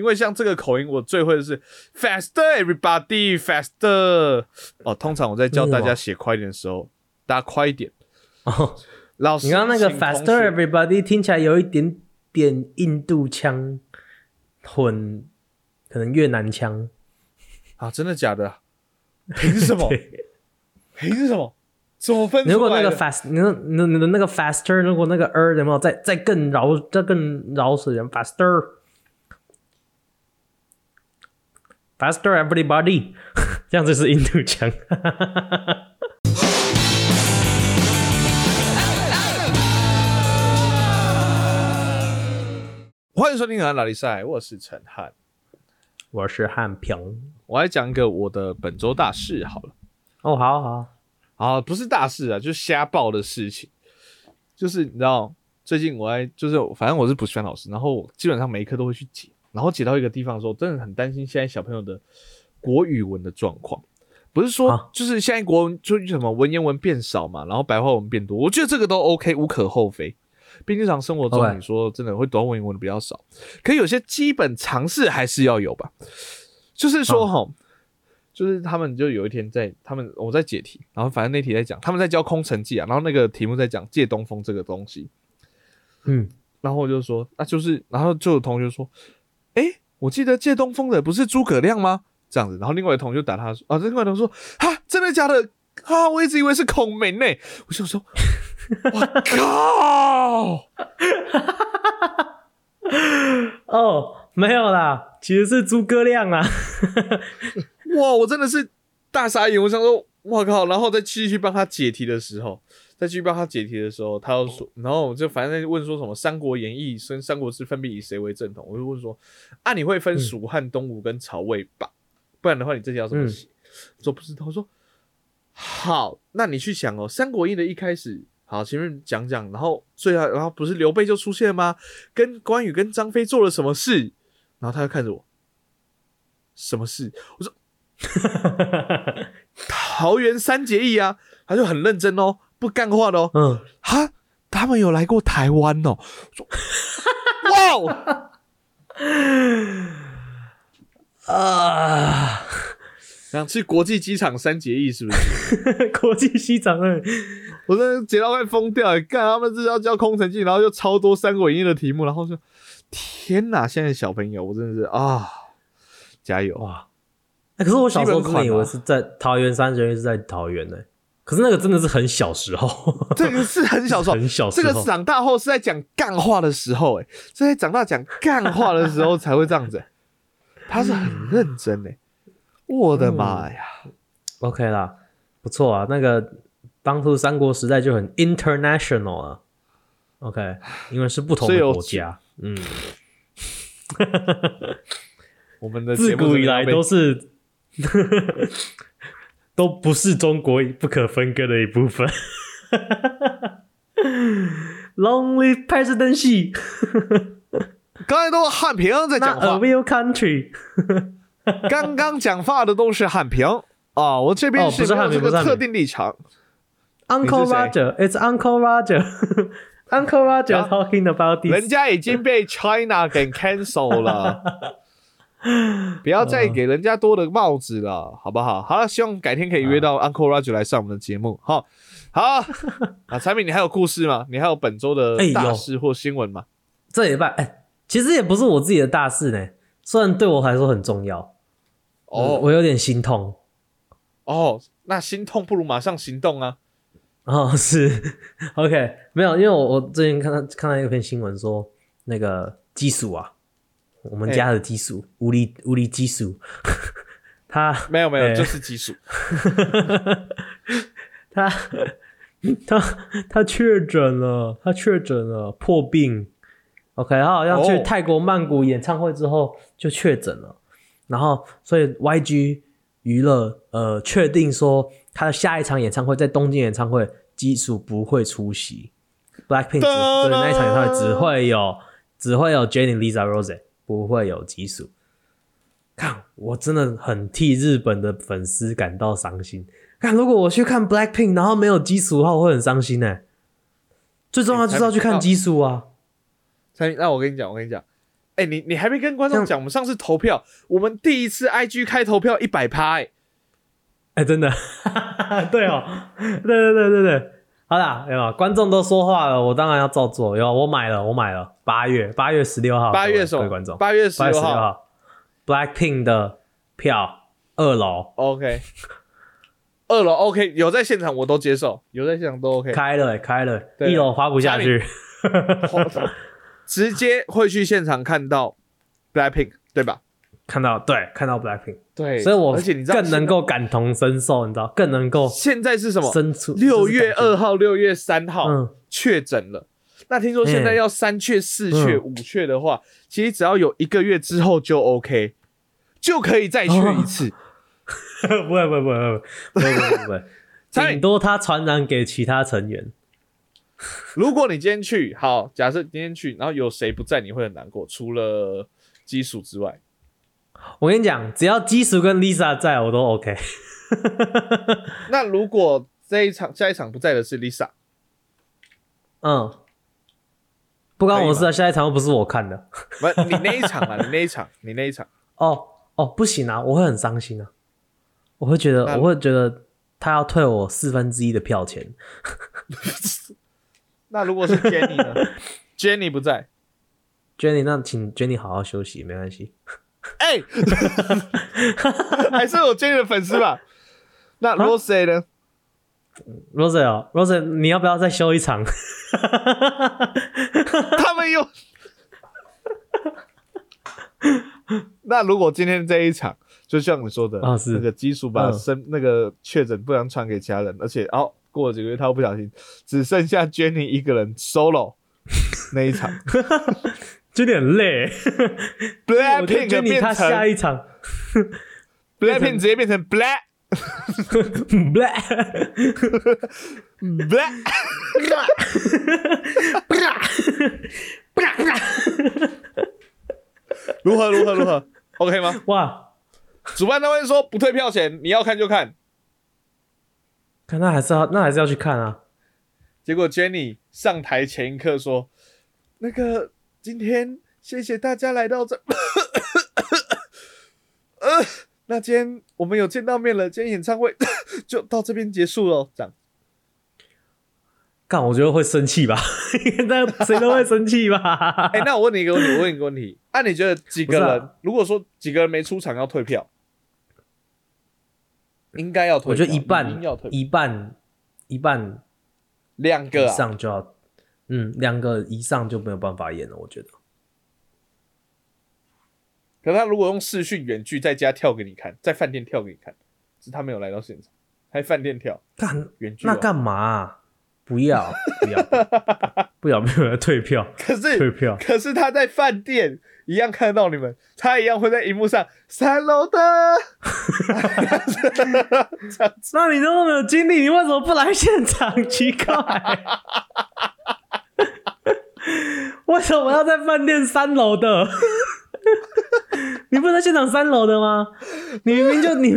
因为像这个口音，我最会的是 faster everybody faster。哦，通常我在教大家写快一点的时候，大家快一点。哦，老师，你刚刚那个 faster everybody 听起来有一点点印度腔混，可能越南腔。啊，真的假的？凭什么？对 凭什么？怎么分？如果那个 fast，你那你的你的那个 faster，如果那个 er 有没有再再更饶再更饶死人 faster faster everybody，这样子是印度腔。欢迎收听《哪里赛》，我是陈汉。我是汉平。我来讲一个我的本周大事好了。哦，好好，好，不是大事啊，就是瞎报的事情。就是你知道，最近我在就是反正我是补习班老师，然后基本上每一科都会去解，然后解到一个地方的时候，真的很担心现在小朋友的国语文的状况。不是说啊就是现在国文就是什么文言文变少嘛，然后白话文变多，我觉得这个都 OK，无可厚非。毕竟日常生活中你说真的会读文言文的比较少，可有些基本常识还是要有吧。就是说啊哈，就是他们就有一天在他们我在解题，然后反正那题在讲他们在教空城计啊，然后那个题目在讲借东风这个东西，嗯，然后我就说那就是，然后就有同学说，诶，我记得借东风的不是诸葛亮吗？这样子，然后另外一同学就打他说啊，另外一同学说哈，真的假的？啊，我一直以为是孔明呢。我想说，我靠！哦，没有啦，其实是诸葛亮啊。哇，我真的是大傻眼！我想说，我靠！然后再继续帮他解题的时候，再继续帮他解题的时候，他又说，然后我就反正在问说什么《三国演义》跟《三国志》分别以谁为正统？我就问说，啊，你会分蜀汉、东吴跟曹魏吧？不然的话，你这题要怎么写？我说不知道。我说好，那你去想哦，《三国演义》的一开始。好，前面讲讲，然后最后，然后不是刘备就出现吗？跟关羽跟张飞做了什么事？然后他就看着我，什么事？我说 桃园三结义啊，他就很认真哦，不干话的哦。嗯，哈，他们有来过台湾哦。说 哇哦，啊，想去国际机场三结义是不是？国际机场二，我真的解到快疯掉了。干他们是要教空城计，然后又超多三国演义的题目，然后就天哪！现在小朋友，我真的是啊，加油！啊！欸可是我小时候真的以为是在桃园三结义是在桃园呢、可是那个真的是很小时候，这个是很小时候，很小时候这个长大后是在讲干话的时候、欸，哎，是在长大讲干话的时候才会这样子、欸。他是很认真哎、我的妈呀！OK 啦，不错啊。那个当初三国时代就很 international 啊，OK，因为是不同的国家，嗯，我们的自古以来都是是都不是中国不可分割的一部分。Long live presidency, 刚才都是汉平在讲 not a 话，real country。刚刚讲话的都是汉平啊，我这边是汉平不是汉平特定立场。Uncle 你是谁 Roger, it's Uncle Roger. Uncle Roger 啊 talking about this. 人家已经被 China 给 cancel 了，不要再给人家多的帽子了，好不好？好了，希望改天可以约到 Uncle Roger 来上我们的节目。好，好 啊，产品，你还有故事吗？你还有本周的大事或新闻吗？这礼拜，哎、其实也不是我自己的大事呢，虽然对我来说很重要。哦，哦我有点心痛。哦，那心痛不如马上行动啊！哦，是 OK，没有，因为我我最近看到看到一篇新闻说，那个基鼠啊，我们家的基鼠，无理无理基鼠，它 没有没有，哎。就是技术。他他他确诊了，他确诊了破病。OK，他好像去哦泰国曼谷演唱会之后就确诊了，然后所以 YG 娱乐呃确定说他的下一场演唱会在东京演唱会基础不会出席，Blackpink 对那一场演唱会只会有只会有 Jennie、Lisa、Rose，不会有基础。看，我真的很替日本的粉丝感到伤心。看，如果我去看 Blackpink，然后没有基础的话，我会很伤心呢。最重要就是要去看基础啊！才那我跟你讲，我跟你讲，哎、你你还没跟观众讲，我们上次投票，我们第一次 IG 开投票一百拍，哎，哎、真的，对哦，对对对对对，好啦，有吧？观众都说话了，我当然要照做。有，我买了，我买了，八月八月十六号，八月什么观众，？八月十六六号号，Blackpink 的票二楼，OK。二楼 OK，有在现场我都接受，有在现场都 OK。开了、欸开了，对一楼滑不下去。直接会去现场看到 Blackpink，对吧？看到对，看到 Blackpink，对，所以我而且你知道更能够感同身受，你知道，更能够现在是什么？六月就是二号、六月三号嗯确诊了。那听说现在要三确、四确、嗯五确的话，其实只要有一个月之后就 OK，就可以再确一次。不会不会不会不会不会不会 顶多他传染给其他成员。如果你今天去，好，假设今天去，然后有谁不在，你会很难过，除了基础之外。我跟你讲，只要基叔跟 Lisa 在我都 OK。那如果这一场下一场不在的是 Lisa，嗯，不关我事啊，下一场又不是我看的。不，你那一场啊，你那一场，你那一场，哦哦，不行啊，我会很伤心啊，我会觉得我会觉得他要退我四分之一的票钱。那如果是 Jenny 呢？Jenny 不在，Jenny，那请 Jenny 好好休息，没关系。哎、还是我 Jenny 的粉丝吧？那 Rose 呢？Rose 哦，Rose，你要不要再修一场？他们又。那如果今天这一场，就像你说的，啊是那个基础把嗯、那个确诊不能传给其他人，而且哦，过了几个月他又不小心，只剩下 Jenny 一个人 solo 那一场 有点累。，Blackpink Jenny 变他下成一场 Blackpink 直接变成 Black Black Black，如何如何如何？OK 吗？哇，主办单位说不退票钱，你要看就看。看那还是要那还是要去看啊。结果 Jenny 上台前一刻说：“那个今天谢谢大家来到这，呃，那今天我们有见到面了，今天演唱会 就到这边结束了。”这样，干，我觉得会生气吧？那谁都会生气吧？哎、那我问你一个问题，我问你一个问题，啊，你觉得几个人？啊如果说几个人没出场要退票，应该要退票，我觉得一半要退，一半一半两个啊，上就要，嗯，两个以上就没有办法演了。我觉得可是他如果用视讯远距在家跳给你看，在饭店跳给你看，是他没有来到现场，还饭店跳干远距、哦，那干嘛啊、不要不要不要 不要 退票可是退票可是他在饭店一样看到你们，他一样会在荧幕上三楼的，那你都没有经历，你为什么不来现场？奇怪，为什么要在饭店三楼的？你不是在现场三楼的吗？你明明就你，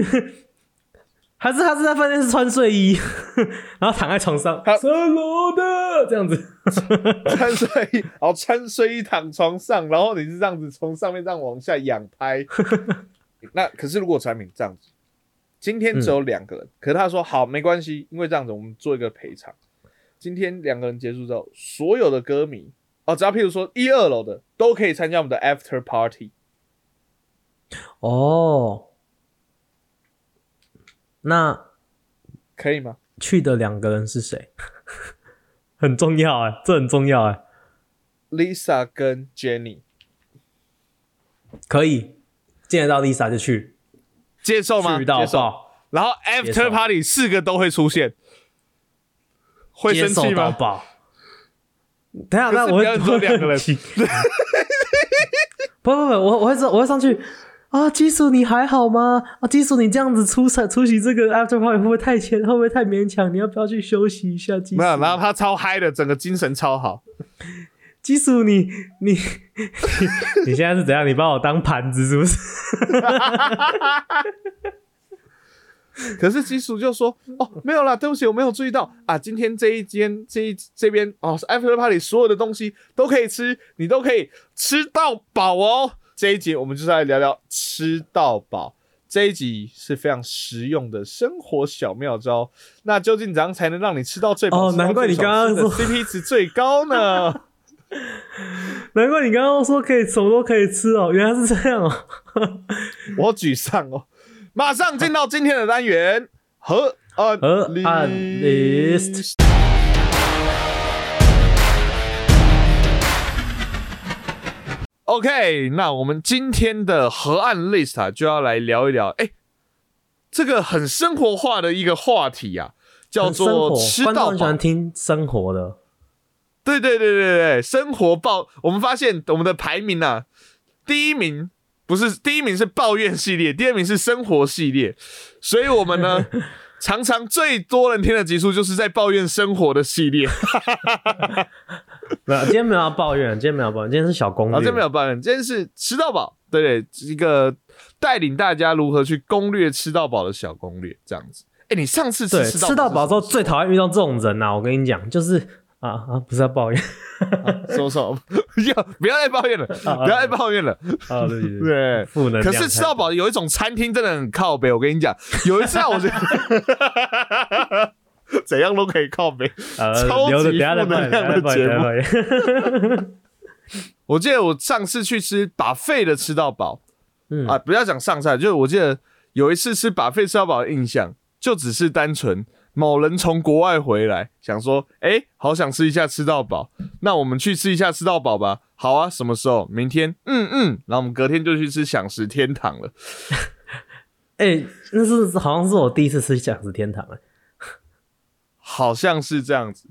还是他是在饭店是穿睡衣，然后躺在床上他三楼的这样子。穿睡衣，然后穿睡衣躺床上，然后你是这样子从上面这样往下仰拍。那可是如果产品这样子，今天只有两个人，可是他说好没关系，因为这样子我们做一个赔偿。今天两个人结束之后，所有的歌迷哦，只要譬如说一二楼的都可以参加我们的 after party。哦，那可以吗？去的两个人是谁？很重要哎、这很重要哎、Lisa 跟 Jenny 可以见得到 Lisa 就去，接受吗？去到接受。然后 after party 四个都会出现，会生气吗？等下，那我要做两个人不不 不，我我会上我会上去啊，基叔你还好吗？啊，基叔你这样子出场出席这个 after party 会不会太前？会不会太勉强？你要不要去休息一下？基没有，叔，然后他超嗨的，整个精神超好。基叔你你你你现在是怎样？你把我当盘子是不是？可是基叔就说：“哦，没有啦，对不起，我没有注意到啊。今天这一间这一这边哦，after party 所有的东西都可以吃，你都可以吃到饱哦。这一集我们就是来聊聊吃到饱。这一集是非常实用的生活小妙招。那究竟怎样才能让你吃到最饱？哦难怪你刚刚说 CP 值最高呢？难怪你刚刚说可以什么都可以吃哦，原来是这样哦。我沮丧哦。马上进到今天的单元和岸河岸 list。OK，那我们今天的河岸 list 啊，就要来聊一聊，哎、这个很生活化的一个话题啊，叫做活，吃到饱观众很喜欢。听生活的。对对对对对，生活报，我们发现我们的排名啊，第一名不是第一名是抱怨系列，第二名是生活系列，所以我们呢，常常最多人听的集数就是在抱怨生活的系列。没有，今天没有要抱怨，今天没有抱怨，今天是小攻略。今天没有抱怨，今天是吃到饱，对对，一个带领大家如何去攻略吃到饱的小攻略，这样子。哎，你上次吃吃到饱之后最讨厌遇到这种人呐、我跟你讲，就是啊啊，不是要抱怨说说，不？要不要再抱怨了？不要再抱怨了。啊，对对对，对，负能量。可是吃到饱有一种餐厅真的很靠北，我跟你讲，有一次啊，我觉得 怎样都可以靠北。呃超级负能量的节目 我记得我上次去吃把肺的吃到饱嗯啊，不要讲上菜，就是我记得有一次吃把肺吃到饱的印象，就只是单纯某人从国外回来，想说，哎、好想吃一下吃到饱，那我们去吃一下吃到饱吧。好啊，什么时候？明天？嗯嗯，然后我们隔天就去吃享食天堂了。哎、那是好像是我第一次吃享食天堂哎、好像是这样子。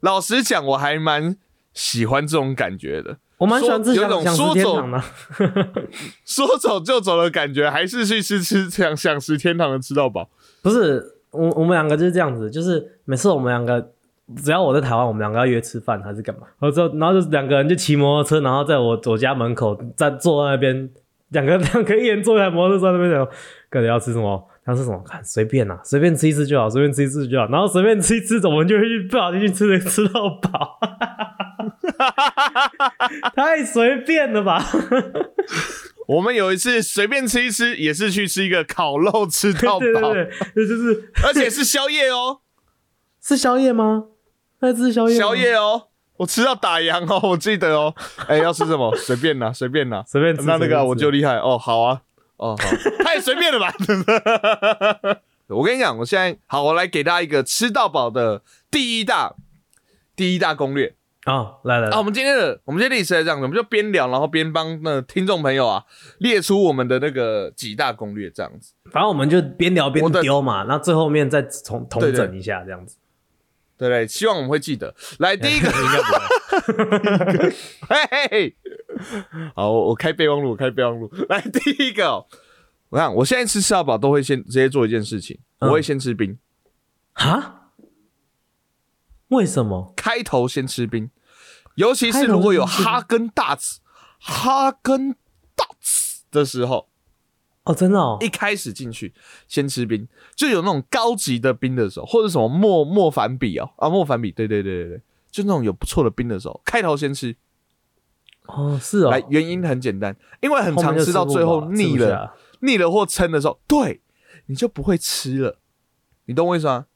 老实讲，我还蛮喜欢这种感觉的。我蛮喜欢吃说有一种享享食说走天堂的。说走就走的感觉，还是去吃吃享享食天堂的吃到饱。不是我我们两个就是这样子，就是每次我们两个只要我在台湾，我们两个要约吃饭还是干嘛，然后之后然后就两个人就骑摩托车，然后在我我家门口站坐在那边，两个 两个一人坐一台摩托车那边讲，哥你要吃什么？他说什么？看随便啦、随便吃一吃就好，随便吃一吃就好。然后随便吃一吃，我们就会去不小心去吃吃到饱，太随便了吧？我们有一次随便吃一吃，也是去吃一个烤肉吃到饱，对对对，就是而且是宵夜哦，是宵夜吗？那是宵夜？宵夜哦，我吃到打烊哦，我记得哦。哎、要吃什么？随便拿，随便拿。随便吃。那那个我就厉害哦，好啊，哦好，太随便了吧。我跟你讲，我现在好，我来给大家一个吃到饱的第一大第一大攻略。哦，来来啊，我们今天的我们今天历史是这样子，我们就边聊，然后边帮那听众朋友啊列出我们的那个几大攻略，这样子。反正我们就边聊边丢嘛，那最后面再重统对对整一下，这样子。对？希望我们会记得。来，第一个，应该不会。嘿嘿嘿，好，我我开备忘录，我开备忘录。来，第一个哦、我看我现在吃吃到饱都会先直接做一件事情，嗯我会先吃冰，哈？为什么？开头先吃冰，尤其是如果有哈根达斯、哈根达斯的时候，哦，真的哦一，开始进去先吃冰，就有那种高级的冰的时候，或者什么莫莫凡比哦啊莫凡比，对对对对对，就那种有不错的冰的时候，开头先吃。哦，是哦，来，原因很简单，因为很常吃到最后腻了，腻了或撑的时候，对，你就不会吃了。你懂我意思吗？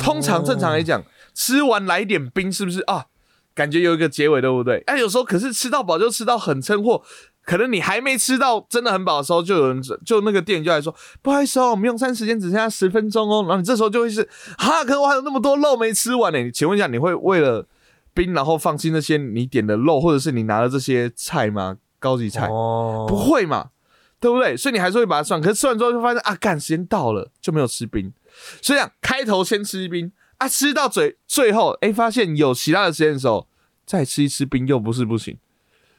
通常正常来哦讲，吃完来一点冰，是不是啊？感觉有一个结尾，对不对？哎、有时候可是吃到饱就吃到很撑，或可能你还没吃到真的很饱的时候，就有人就那个店员就来说，不好意思哦，我们用餐时间只剩下十分钟哦。然后你这时候就会是，哈，可是我还有那么多肉没吃完呢。你请问一下，你会为了冰然后放弃那些你点的肉，或者是你拿的这些菜吗？高级菜？哦，不会嘛，对不对？所以你还是会把它算，可是吃完之后就发现啊，干时间到了就没有吃冰，所以讲开头先吃冰啊，吃到嘴最后，哎，发现有其他的时间的时候再吃一吃冰又不是不行，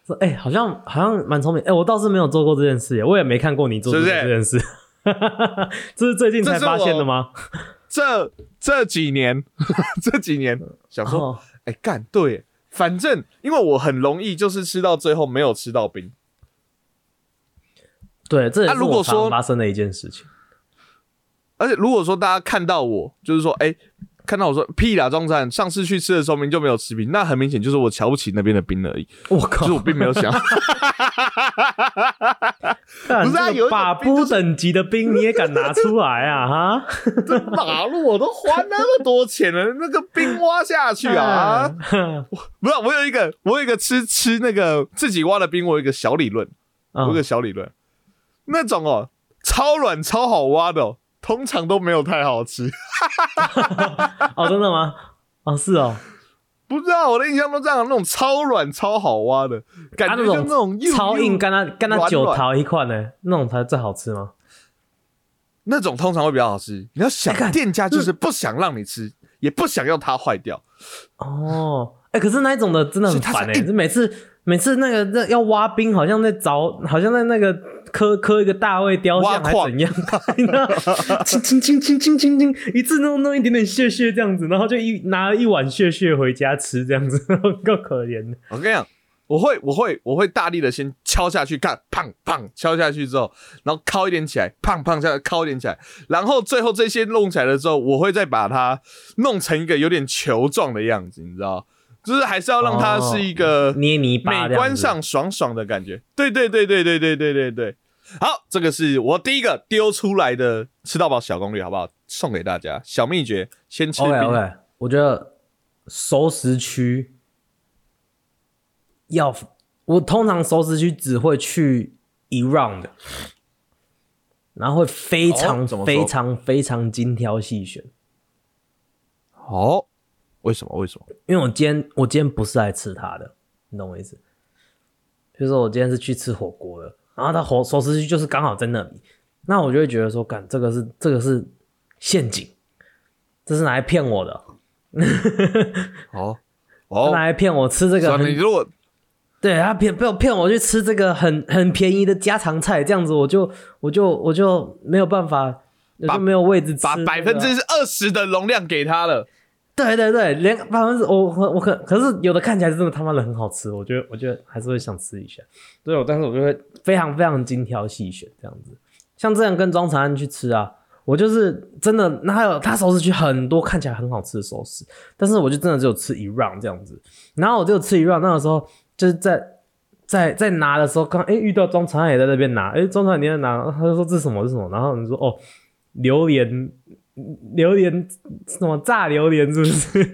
说哎、好像好像蛮聪明。哎、我倒是没有做过这件事耶，我也没看过你做这件事。这是最近才发现的我吗？这这几年 这几年想说，哦，哎、干对，反正因为我很容易就是吃到最后没有吃到冰，对，这也是我常啊如果说发生的一件事情。而且如果说大家看到我，就是说，哎、看到我说屁啦，中山上次去吃的时候明明就没有吃冰，那很明显就是我瞧不起那边的冰而已，我靠就是，我并没有想。干不是啊有把冰就是布等级的冰你也敢拿出来啊？哈，这马路我都花那么多钱了，那个冰挖下去啊！嗯不是，我有一个，我有一个吃吃那个自己挖的冰，我有一个小理论，我有一个嗯小理论，那种哦，超软超好挖的、哦，通常都没有太好吃。哦，真的吗？哦，是哦，不知道我的印象都这样，那种超软超好挖的感觉，啊那种就那种超硬，又干它干它九桃一块呢，那种才最好吃吗？那种通常会比较好吃。你要想店家就是不想让你吃，也不想要它坏掉。哦，哎、可是那一种的真的很烦哎、每次每次那个那要挖冰，好像在找，好像在那个刻刻一个大卫雕像还怎样？轻轻轻轻轻轻轻，一次弄弄一点点屑屑这样子，然后就一拿了一碗屑屑回家吃这样子，够可怜的。我跟你讲，我会我会我会大力的先敲下去，看砰砰敲下去之后，然后敲一点起来，砰砰下来敲一点起来，然后最后这些弄起来了之后，我会再把它弄成一个有点球状的样子，你知道，就是还是要让它是一个捏泥巴美观上爽爽的感觉。对对对对对对对对对。好，这个是我第一个丢出来的吃到饱小攻略，好不好？送给大家小秘诀，先吃冰。OK OK，我觉得熟食区要，我通常熟食区只会去一 round，然后会非常、非常非常精挑细选，好，为什么？为什么？因为我今天我今天不是来吃它的，你懂我意思？比如说我今天是去吃火锅的，然后它火熟食区就是刚好在那里，那我就会觉得说，干这个是这个是陷阱，这是拿来骗我的，哦他 哦拿，来骗我吃这个，很你如果对他骗骗骗我去吃这个很很便宜的家常菜，这样子我就我就我就没有办法，就没有位置吃、把百分之二十的容量给他了，对对对，连百分之我我我可可是有的看起来真的他妈的很好吃，我觉得我觉得还是会想吃一下。对，但是我就会非常非常精挑细选这样子。像这样跟庄长安去吃啊，我就是真的，那还有他熟食区很多看起来很好吃的熟食，但是我就真的只有吃一 round 这样子。然后我就吃一 round，那个时候就是在在在拿的时候，刚哎遇到庄长安也在那边拿，哎庄长安你在拿，他就说这是什么这是什么，然后你说哦榴莲榴莲什么炸榴莲是不是？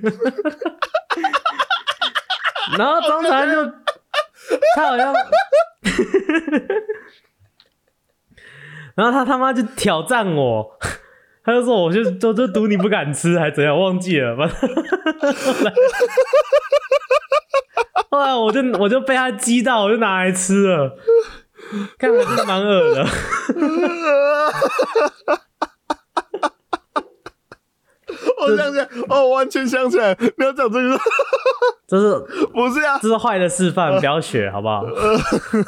然后庄长安就他好像。然后他他妈就挑战我，他就说我就就就赌你不敢吃，还怎样？忘记了，反正后来后来我就我就被他激到，我就拿来吃了，看来是蛮恶的。我想起来，哦，我完全想起来，你要讲这个，这是 不是啊？这是坏的示范，不要学好不好？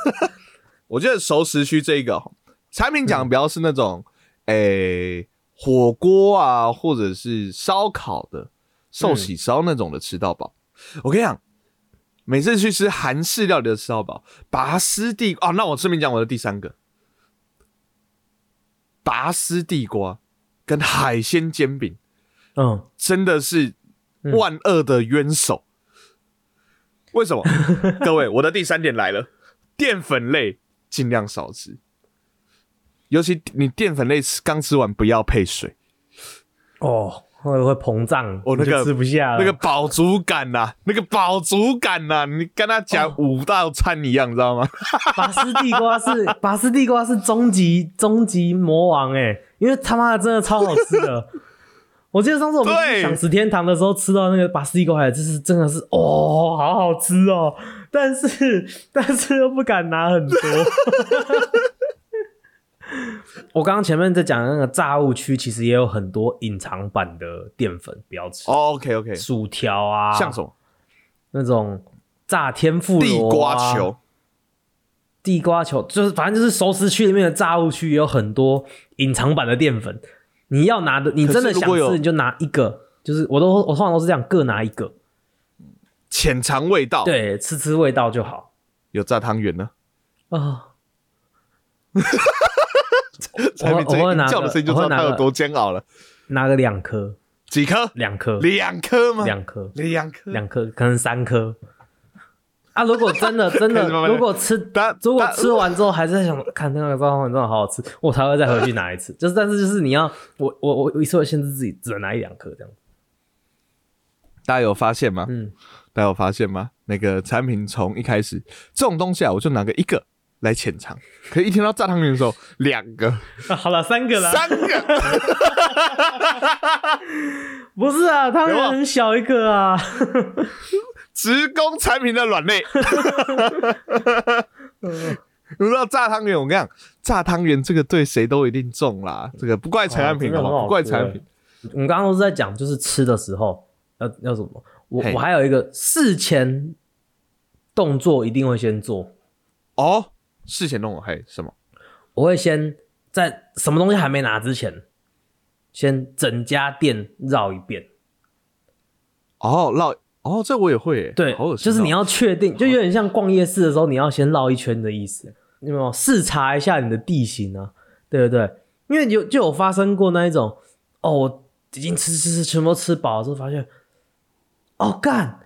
我觉得熟食区这一个哦产品讲的比较是那种，诶、火锅啊，或者是烧烤的寿喜烧那种的吃到饱。我跟你讲，每次去吃韩式料理的吃到饱，拔丝地哦，那我顺便讲我的第三个，拔丝地瓜跟海鲜煎饼，嗯，真的是万恶的冤手。为什么？各位，我的第三点来了，淀粉类尽量少吃，尤其你淀粉类吃刚吃完不要配水，哦，会会膨胀，哦那个吃不下。那个饱足感呐、那个饱足感呐、你跟他讲五道餐一样，你知道吗？拔丝地瓜是拔丝地瓜是终极终极魔王哎、因为他妈的真的超好吃的。我记得上次我们对去享食天堂的时候吃到那个拔丝地瓜，还就是真的是哦，好好吃哦。但是 但是又不敢拿很多。我刚刚前面在讲的那个炸物区，其实也有很多隐藏版的淀粉，不要吃。哦，OK OK，薯条啊，像什么那种炸天妇罗、地瓜球，地瓜球就是反正就是熟食区里面的炸物区也有很多隐藏版的淀粉，你要拿的，你真的想吃你就拿一个，就是我都我通常都是这样，各拿一个，浅尝味道。，对，吃吃味道就好有炸汤圆呢。啊。产品这我会拿叫的声音就知道它有多煎熬了。拿个两颗，几颗？两颗，两颗吗？两颗，两颗。两颗，可能三颗。啊，如果真的 真的如果吃如果吃完之后还是在想，看那个炸汤圆真的好好吃，我才会再回去拿一次。就是，但是就是你要我我我我一次会限制自己只能拿一两颗这样。大家有发现吗？嗯，大家有发现吗？那个产品从一开始这种东西啊，我就拿个一个来浅尝，可是一听到炸汤圆的时候，两个、啊、好了，三个了。三个，不是啊，汤圆很小一个啊。直攻产品的软肋。你知道炸汤圆？我跟你讲，炸汤圆这个对谁都一定中啦。这个不怪陈安平好不好？怪吃陈安平。我们刚刚都是在讲，就是吃的时候要要什么。我我还有一个事前动作一定会先做，哦，事前弄我嘿什么？我会先在什么东西还没拿之前，先整家店绕一遍。哦，绕哦，这我也会。对，好恶心哦就是你要确定，就有点像逛夜市的时候，你要先绕一圈的意思，你有没有？视察一下你的地形啊，对不对？因为有就有发生过那一种，哦，我已经吃吃吃全部都吃饱了之后，发现，哦干，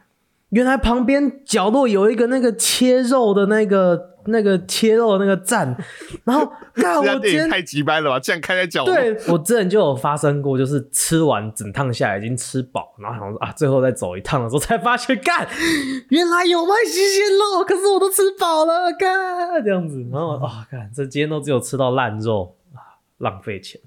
原来旁边角落有一个那个切肉的那个那个切肉的那个站，然后干我今天太急掰了吧？这样开在角落。对我之前就有发生过，就是吃完整趟下来已经吃饱，然后想说啊，最后再走一趟的时候才发现，干，原来有卖新鲜肉，可是我都吃饱了，干这样子，然后啊，干，这今天都只有吃到烂肉啊，浪费钱。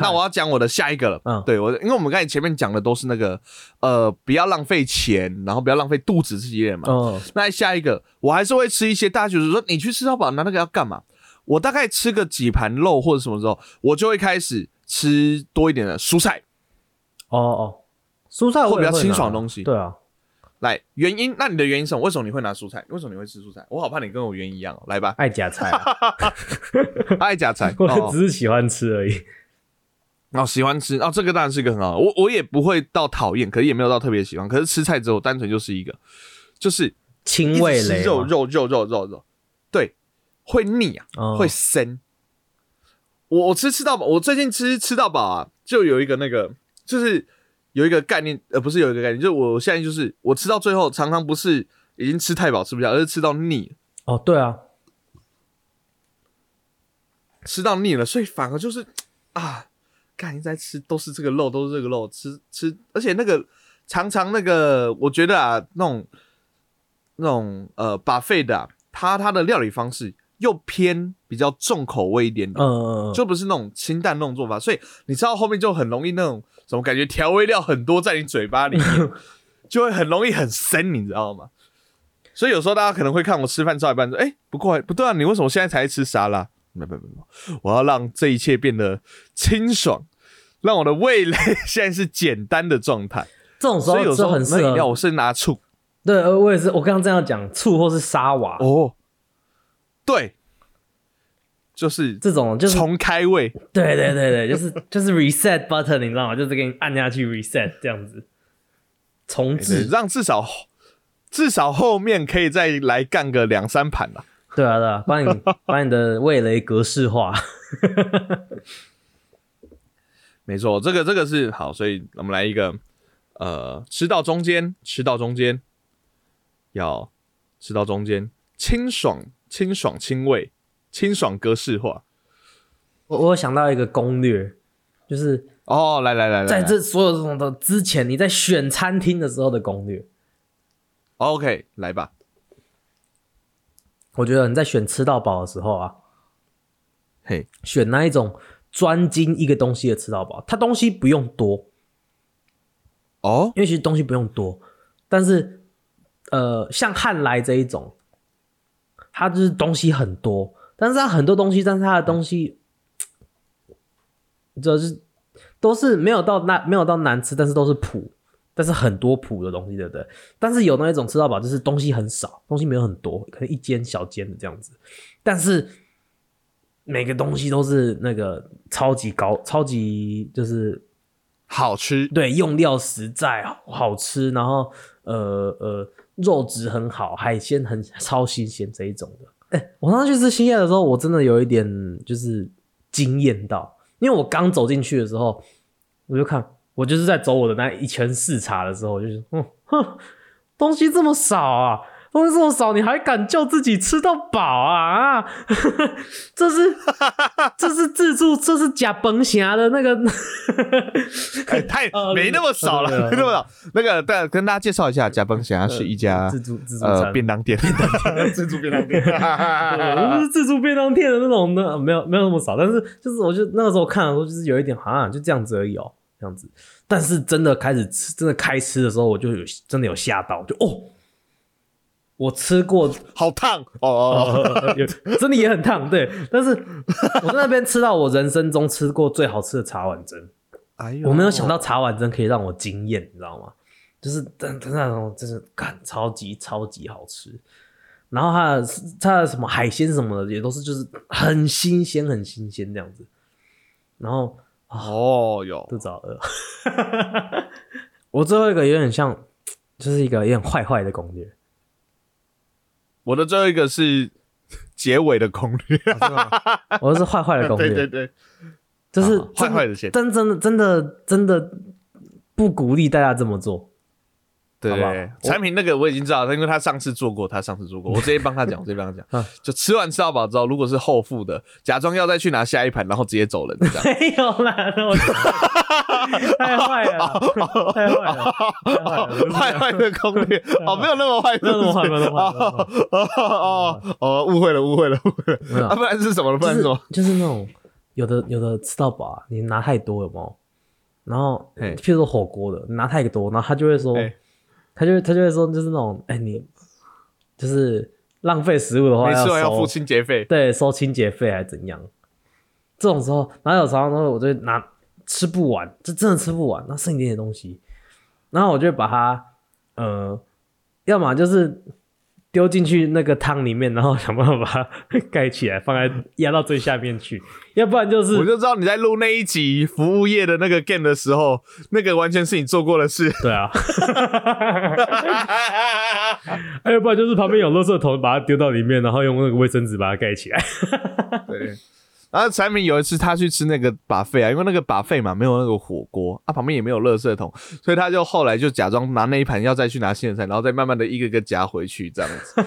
那我要讲我的下一个了。嗯对我，因为我们刚才前面讲的都是那个呃，不要浪费钱，然后不要浪费肚子这些嘛。嗯，那下一个，我还是会吃一些大家就是说你去吃到饱拿那个要干嘛？我大概吃个几盘肉或者什么时候，我就会开始吃多一点的蔬菜。哦哦，蔬菜会比较清爽的东西对啊，来，原因，那你的原因是什么？为什么你会拿蔬菜？为什么你会吃蔬菜？我好怕你跟我原因一样哦。来吧，爱夹菜、啊，爱夹菜 我哦只是喜欢吃而已。哦，喜欢吃哦，这个当然是一个很好的。我我也不会到讨厌，可是也没有到特别喜欢。可是吃菜之后，单纯就是一个，就是清味蕾嘛肉肉肉肉肉肉，对，会腻啊，哦会生。我我吃吃到饱，我最近吃吃到饱啊，就有一个那个，就是有一个概念，呃，不是有一个概念，就是我现在就是我吃到最后，常常不是已经吃太饱吃不下，而是吃到腻。哦，对啊，吃到腻了，所以反而就是啊，干一直在吃都是这个肉，都是这个肉，吃吃，而且那个常常那个，我觉得啊，那种那种呃把费的、啊，它它的料理方式又偏比较重口味一点点，嗯嗯嗯，就不是那种清淡那种做法，所以你知道后面就很容易那种什么感觉调味料很多在你嘴巴里面，就会很容易很生，你知道吗？所以有时候大家可能会看我吃饭吃到一半说：“哎、不过不对啊，你为什么现在才吃沙拉？”没没没没，我要让这一切变得清爽，让我的味蕾 现在是简单的状态。这种时候所以有时候很适合。那饮料我是拿醋对，呃我也是，我刚刚这样讲，醋或是沙瓦、哦，对，就是这种，就是重开胃。对对对对，就是就是 reset button，你知道吗？就是给你按下去 reset 这样子，重对置。让至少至少后面可以再来干个两三盘吧。对啊对啊，帮你把你的味蕾格式化。没错，这个这个是好，所以我们来一个呃，吃到中间，吃到中间，要吃到中间，清爽清爽清味，清爽格式化。我我有想到一个攻略，就是哦，来来来来，来在这所有这种的之前，你在选餐厅的时候的攻略。OK 来吧。我觉得你在选吃到饱的时候啊，嘿，选那一种专精一个东西的吃到饱，它东西不用多，哦，因为其实东西不用多，但是呃，像汉来这一种，它就是东西很多，但是它很多东西，但是它的东西，就是都是没有到难没有到难吃，但是都是普，但是很多普的东西，对不对？但是有那一种吃到饱，就是东西很少，东西没有很多，可能一间小间的这样子，但是每个东西都是那个超级高、超级就是好吃，对，用料实在，好好吃，然后呃呃，肉质很好，海鲜很超新鲜这一种的。哎、我上次去吃新叶的时候，我真的有一点就是惊艳到，因为我刚走进去的时候，我就看我就是在走我的那一圈视察的时候，我就是嗯哼，东西这么少啊。东西这么少，你还敢叫自己吃到饱啊？啊，这是 这是自助，这是假崩侠的那个，哎，太没那么少了，没那么少。那个，但跟大家介绍一下，假崩侠是一家自助自助呃便当店，自助便当店，自助便当店的那种的，没有没有那么少。但是就是，我就那个时候看的时候，就是有一点好像就这样子而已哦，这样子。但是真的开始吃，真的开吃的时候，我就有真的有吓到，就哦。我吃过，好烫哦，真的也很烫，对。但是我在那边吃到我人生中吃过最好吃的茶碗蒸，哎呦，我没有想到茶碗蒸可以让我惊艳，你知道吗？就是真的那种，真是干超级超级好吃。然后它的它的什么海鲜什么的也都是就是很新鲜很新鲜这样子。然后哦哟，肚子好饿。我最后一个有点像，就是一个有点坏坏的攻略。我的最后一个是结尾的攻略，我是坏坏的攻略，对对对，就是坏坏的真真的真的真的不鼓励大家这么做。对，产品那个我已经知道，因为他上次做过，他上次做过，我直接帮他讲，我直接帮他讲，就吃完吃到饱之后，如果是后付的，假装要再去拿下一盘，然后直接走人，没有啦，太坏了，太坏了，坏坏的攻略，哦，没有那么坏，没有那么坏，没有那么坏，哦哦，误会了，误会了，误会了，啊，不然是什么？不然是什么？就是那种有的有的吃到饱，你拿太多有没有？然后，譬如说火锅的，拿太多，然后他就会说。他就他就会说，就是那种，哎，你就是浪费食物的话，没错要付清洁费，对，收清洁费还是怎样？这种时候，然后有时候，我就拿吃不完，就真的吃不完，那剩一点点东西，然后我就把它，呃，要么就是。丢进去那个汤里面，然后想办法把它盖起来，放在压到最下面去。要不然就是，我就知道你在录那一集服务业的那个 game 的时候，那个完全是你做过的事。对啊。要不然就是旁边有垃圾桶，把它丢到里面，然后用那个卫生纸把它盖起来。对。然后产品有一次他去吃那个把费啊，因为那个把费嘛没有那个火锅啊，旁边也没有垃圾桶，所以他就后来就假装拿那一盘要再去拿新的菜，然后再慢慢的一个个夹回去这样子。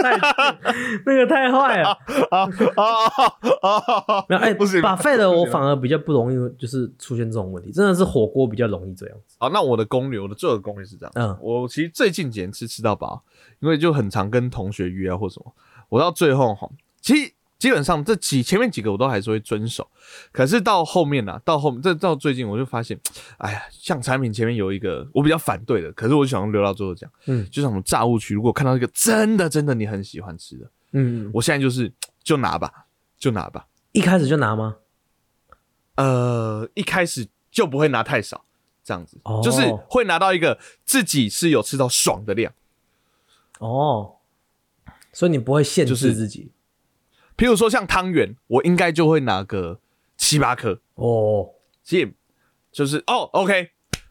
太 那个太坏了啊啊啊！没有哎，不是把费的我反而比较不容易，就是出现这种问题，真的是火锅比较容易这样子。啊，那我的攻略，我的最后攻略是这样。嗯，我其实最近几年吃吃到饱，因为就很常跟同学约啊或什么，我到最后哈，其实。基本上这几前面几个我都还是会遵守，可是到后面呢，到后面这到最近我就发现，哎呀，像产品前面有一个我比较反对的，可是我就想留到最后讲，嗯，就像我们炸物区，如果看到一个真的真的你很喜欢吃的，嗯，我现在就是就拿吧，就拿吧，一开始就拿吗？呃，一开始就不会拿太少，这样子，就是会拿到一个自己是有吃到爽的量，哦，所以你不会限制自己。譬如说像汤圆，我应该就会拿个七八颗哦，其实就是哦，OK，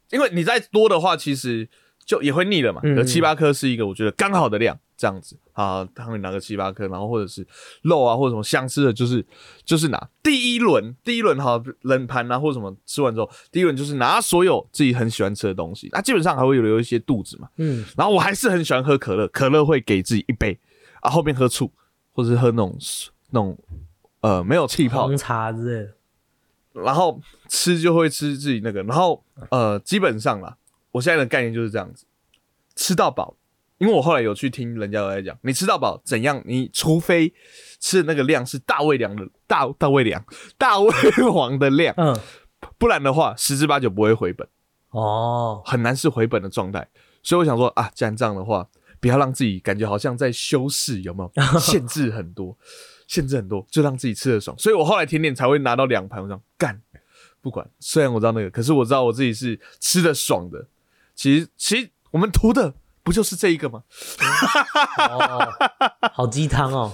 因为你再多的话，其实就也会腻了嘛。嗯七八颗是一个我觉得刚好的量，这样子啊，汤圆拿个七八颗，然后或者是肉啊或者什么相吃的，就是就是拿第一轮第一轮哈冷盘啊或者什么吃完之后，第一轮就是拿所有自己很喜欢吃的东西，那基本上还会有留一些肚子嘛。嗯，然后我还是很喜欢喝可乐，可乐会给自己一杯啊，后面喝醋或者是喝那种。那种呃没有气泡。红茶之类的，然后吃就会吃自己那个，然后呃基本上啦，我现在的概念就是这样子，吃到饱，因为我后来有去听人家在讲，你吃到饱怎样？你除非吃的那个量是大胃量的大大胃量 大胃王的量，嗯，不然的话十之八九不会回本。哦，很难是回本的状态，所以我想说啊，既然这样的话，不要让自己感觉好像在修饰，有没有？限制很多？限制很多，就让自己吃的爽，所以我后来甜点才会拿到两盘。我想干，不管，虽然我知道那个，可是我知道我自己是吃的爽的。其实，其实我们图的不就是这一个吗？哦，好鸡汤哦！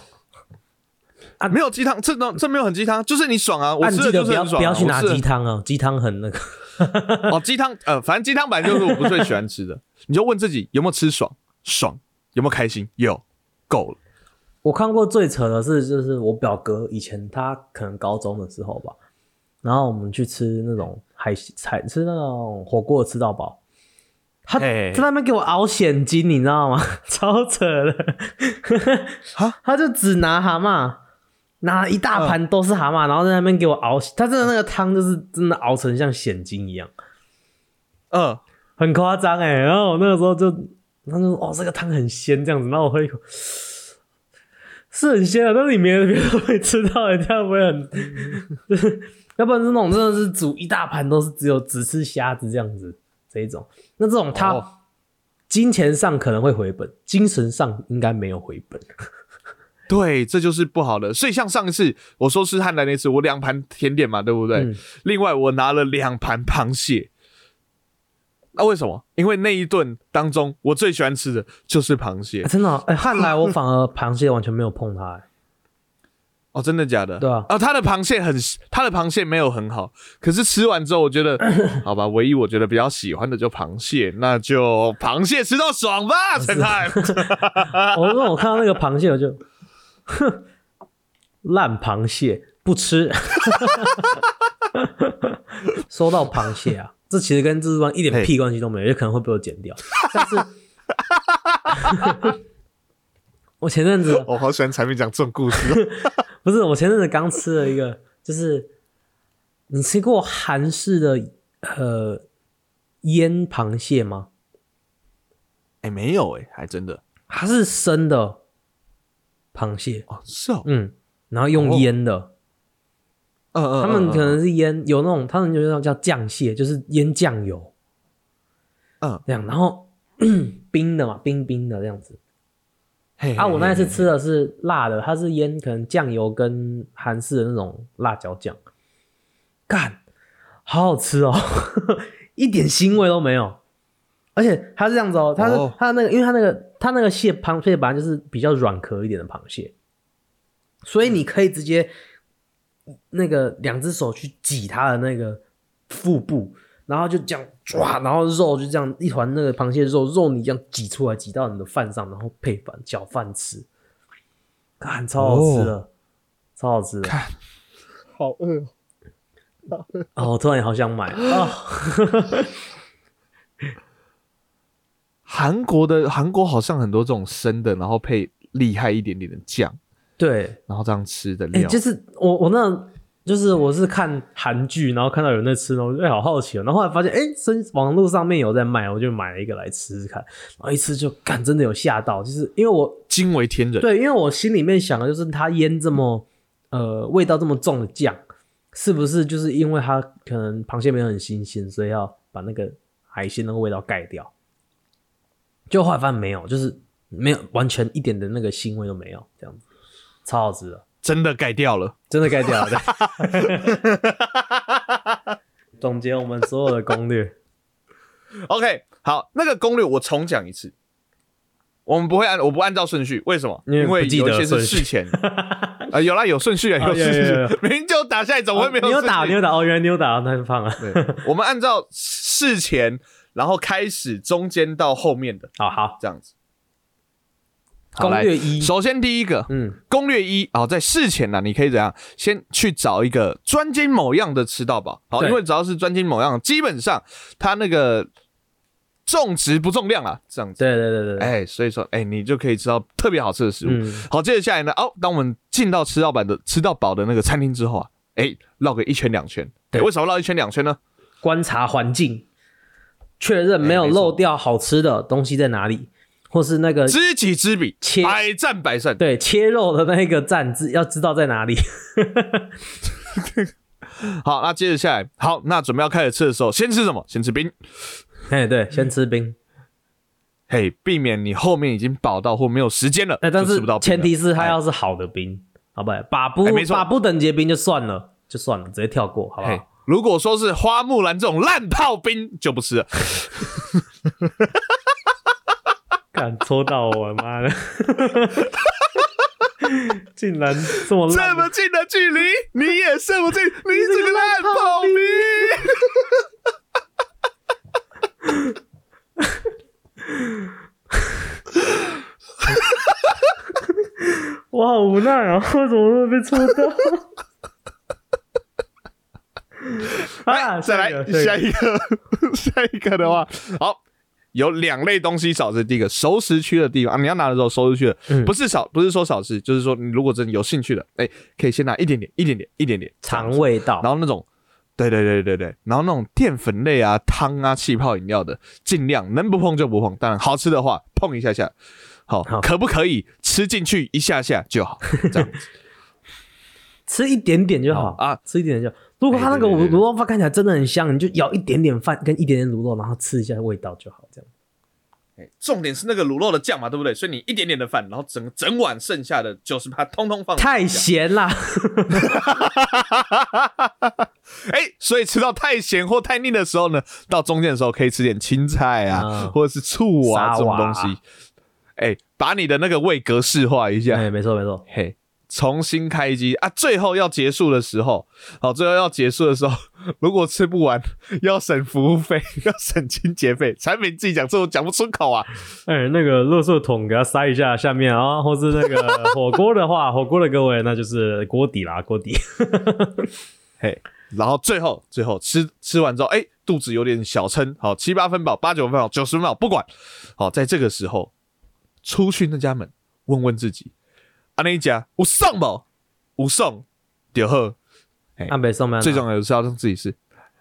啊，没有鸡汤，这这没有很鸡汤，就是你爽啊！我吃的就是爽。不要去拿鸡汤哦，鸡汤很那个。哦，鸡汤，呃，反正鸡汤本来就是我不最喜欢吃的。你就问自己有没有吃爽，爽有没有开心，有，够了。我看过最扯的是，就是我表哥以前他可能高中的时候吧，然后我们去吃那种海海吃那种火锅吃到饱，他在那边给我熬现金，你知道吗？超扯的，哈他就只拿蛤蟆，拿了一大盘都是蛤蟆，然后在那边给我熬，他真的那个汤就是真的熬成像现金一样。嗯，很夸张哎，然后我那个时候就，他就说哦，这个汤很鲜这样子，然后我喝一口，是很鲜啊，但是你没人别人都会吃到，你这样会不会很，就是要不然是那种真的是煮一大盘都是只有只吃虾子这样子这一种，那这种他、哦金钱上可能会回本，精神上应该没有回本。对，这就是不好的。所以像上一次我说吃汉来那次，我两盘甜点嘛，对不对？嗯另外我拿了两盘螃蟹。那、为什么？因为那一顿当中，我最喜欢吃的就是螃蟹啊、。真的、哦，哎、汉来我反而 螃蟹完全没有碰它、哎哦，真的假的？对啊啊，它的螃蟹很，它的螃蟹没有很好，可是吃完之后，我觉得，好吧，唯一我觉得比较喜欢的就螃蟹，那就螃蟹吃到爽吧，陈汉。我那我看到那个螃蟹，我就，哼，烂螃蟹不吃。收到螃蟹啊，这其实跟自助餐一点屁关系都没有，也可能会被我剪掉。但是，我前阵子我好喜欢产品讲这种故事哦。不是我前阵子刚吃了一个，就是你吃过韩式的呃腌螃蟹吗？哎、没有哎、还真的它是生的螃蟹，哦，是哦，嗯，然后用哦腌的。嗯嗯，他们可嗯能是腌有那种，他们有那种叫酱蟹，就是腌酱油，嗯，这样，然后 冰的嘛，冰冰的这样子。嘿啊，我那一次吃的是辣的，它是腌可能酱油跟韩式的那种辣椒酱，干，好好吃哦，一点腥味都没有。而且它是这样子哦，它是、哦它那个，因为它那个它那个蟹螃蟹本来就是比较软壳一点的螃蟹，所以你可以直接那个两只手去挤它的那个腹部，然后就这样抓，然后肉就这样一团那个螃蟹肉肉泥这样挤出来，挤到你的饭上，然后配饭搅饭吃，看超好吃的，超好吃的。看好饿哦，哦，我突然也好想买。啊。韩国的韩国好像很多这种生的，然后配厉害一点点的酱，对，然后这样吃的哎、料，就是我我那就是我是看韩剧，然后看到有人在吃，然后我就哎、好好奇哦，然后后来发现哎，生、网络上面有在卖，我就买了一个来吃吃看，然后一吃就干真的有吓到，就是因为我惊为天人。对，因为我心里面想的就是它腌这么呃味道这么重的酱，是不是就是因为它可能螃蟹没有很新鲜，所以要把那个海鲜那个味道盖掉？就后来发现没有，就是没有完全一点的那个腥味都没有，这样子超好吃的，真的改掉了。真的盖掉了。对 总结我们所有的攻略，OK，好，那个攻略我重讲一次。我们不会按，我不按照顺序，为什么？因为因为不记得有一些是顺序事前，啊，有啦，有顺序啊，啊 有顺有有有序，明明就打下来，怎么会没有顺序？你有打，你有打，哦，原来你有打，那就胖了。对，我们按照事前，然后开始，中间到后面的好好，这样子。好攻略一，首先第一个，嗯，攻略一，好，在事前呢，你可以怎样？先去找一个专精某样的吃到饱，好，因为只要是专精某样，基本上它那个重质不重量啊，这样子。对对对对对，哎、所以说，哎、你就可以吃到特别好吃的食物。嗯，好，接着下来呢，哦，当我们进到吃到饱的吃到饱的那个餐厅之后啊，哎、绕个一圈两圈。对，为什么绕一圈两圈呢？观察环境，确认没有漏掉好吃的东西在哪里，或是那个知己知彼，切百战百胜。对切肉的那个战字要知道在哪里。好，那接着下来，好，那准备要开始吃的时候，先吃什么？先吃冰。哎，对，先吃冰。嘿，避免你后面已经饱到或没有时间了，哎，但是前提是它哎要是好的冰，好不好？把不把不等级冰就算了，就算了，直接跳过，好不嘿好？，如果说是花木兰这种烂炮兵，就不吃了。敢戳到我，妈的！竟然这么这么近的距离，你也射不进，你这个烂炮兵！我 我好无奈啊！我怎么会被戳到？啊，再来下一个，下一个的话，好，有两类东西少吃。第一个熟食区的地方啊，你要拿的时候熟食区的，不是少，不是说少吃，就是说你如果真的有兴趣的，哎，可以先拿一点点，一点点，一点点尝味道。然后那种，对对对对对，然后那种淀粉类啊、汤啊、气泡饮料的，尽量能不碰就不碰。当然好吃的话碰一下下，好，可不可以吃进去一下下就好？这样子，吃一点点就好啊，吃一点点就。如果他那个卤卤肉饭看起来真的很香，你就舀一点点饭跟一点点卤肉，然后吃一下味道就好。这样，哎，重点是那个卤肉的酱嘛，对不对？所以你一点点的饭，然后整整碗剩下的九十八通通放。太咸啦！哎，所以吃到太咸或太腻的时候呢，到中间的时候可以吃点青菜啊，或者是醋啊这种东西，哎，把你的那个味格式化一下。哎，没错没错，嘿。重新开机啊！最后要结束的时候，好，最后要结束的时候，如果吃不完，要省服务费，要省清洁费。产品自己讲，这我讲不出口啊。哎，那个垃圾桶给它塞一下下面啊，或是那个 火锅的话，火锅的各位，那就是锅底啦，锅底。嘿，然后最后最后吃吃完之后，哎，肚子有点小撑，好，七八分饱，八九分饱，九十分饱，不管。好，在这个时候出去那家门，问问自己。阿那一家我送不？我送就好。啊，没送吗？最重要的是要让自己是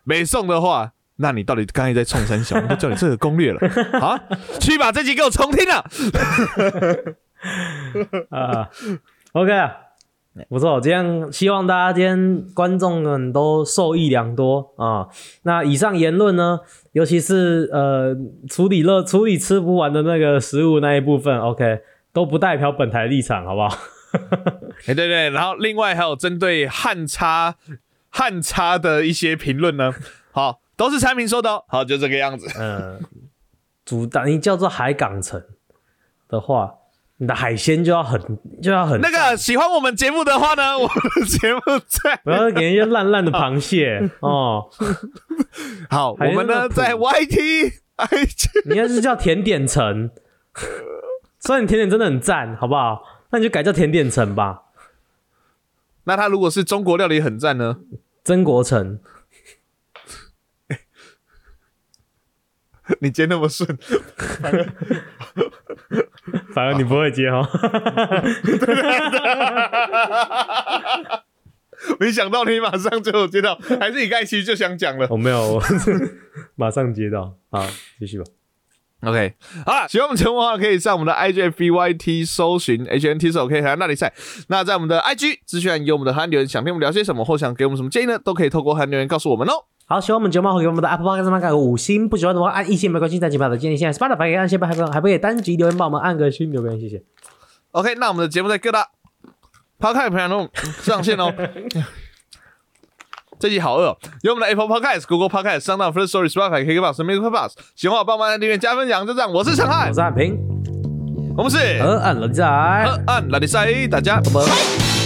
没送的话，那你到底刚才在冲三小？我都教你这个攻略了 啊！去把这集给我重听了。啊，OK 啊，不错。今天希望大家今天观众们都受益良多啊。那以上言论呢，尤其是呃处理了处理吃不完的那个食物那一部分，OK。都不代表本台立场，好不好？哎，对对，然后另外还有针对汉差汉差的一些评论呢，好，都是产品说的，好，就这个样子。嗯，主打你叫做海港城的话，你的海鲜就要很就要很那个喜欢我们节目的话呢，我们节目在不要给人家烂烂的螃蟹哦。好，我们呢在 YT IG，你要是叫甜点城。虽然你甜点真的很赞，好不好？那你就改叫甜点城吧。那他如果是中国料理很赞呢？曾国城。你接那么顺，反而你不会接哦。没想到你马上就有接到，还是你盖其实就想讲了？我没有，马上接到。好，继续吧。OK，好了，喜欢我们节目的话，可以在我们的 IGFVYT 搜寻 HNT 手 OK 还那里赛。那在我们的 IG 资讯有我们的韩留言，想听我们聊些什么，或想给我们什么建议呢，都可以透过韩留言告诉我们哦。好，喜欢我们节目，给我们的 Apple Podcast 给个五星；不喜欢的话，按一星没关系，但请把的建议现在 Spotify 可以按先不还不还不可以单击留言帮我们按个星留言，谢谢。OK，那我们的节目在各大 Podcast 平台中上线哦。这集好饿，哦有我们的 Apple Podcast、Google Podcast、上到 First Story、Spotify、KK Box、Mixer Box，喜欢我帮忙订阅加分享，就这样。我是陈汉，我是汉平，我们是河岸老弟仔，河岸老弟仔，大家拜拜。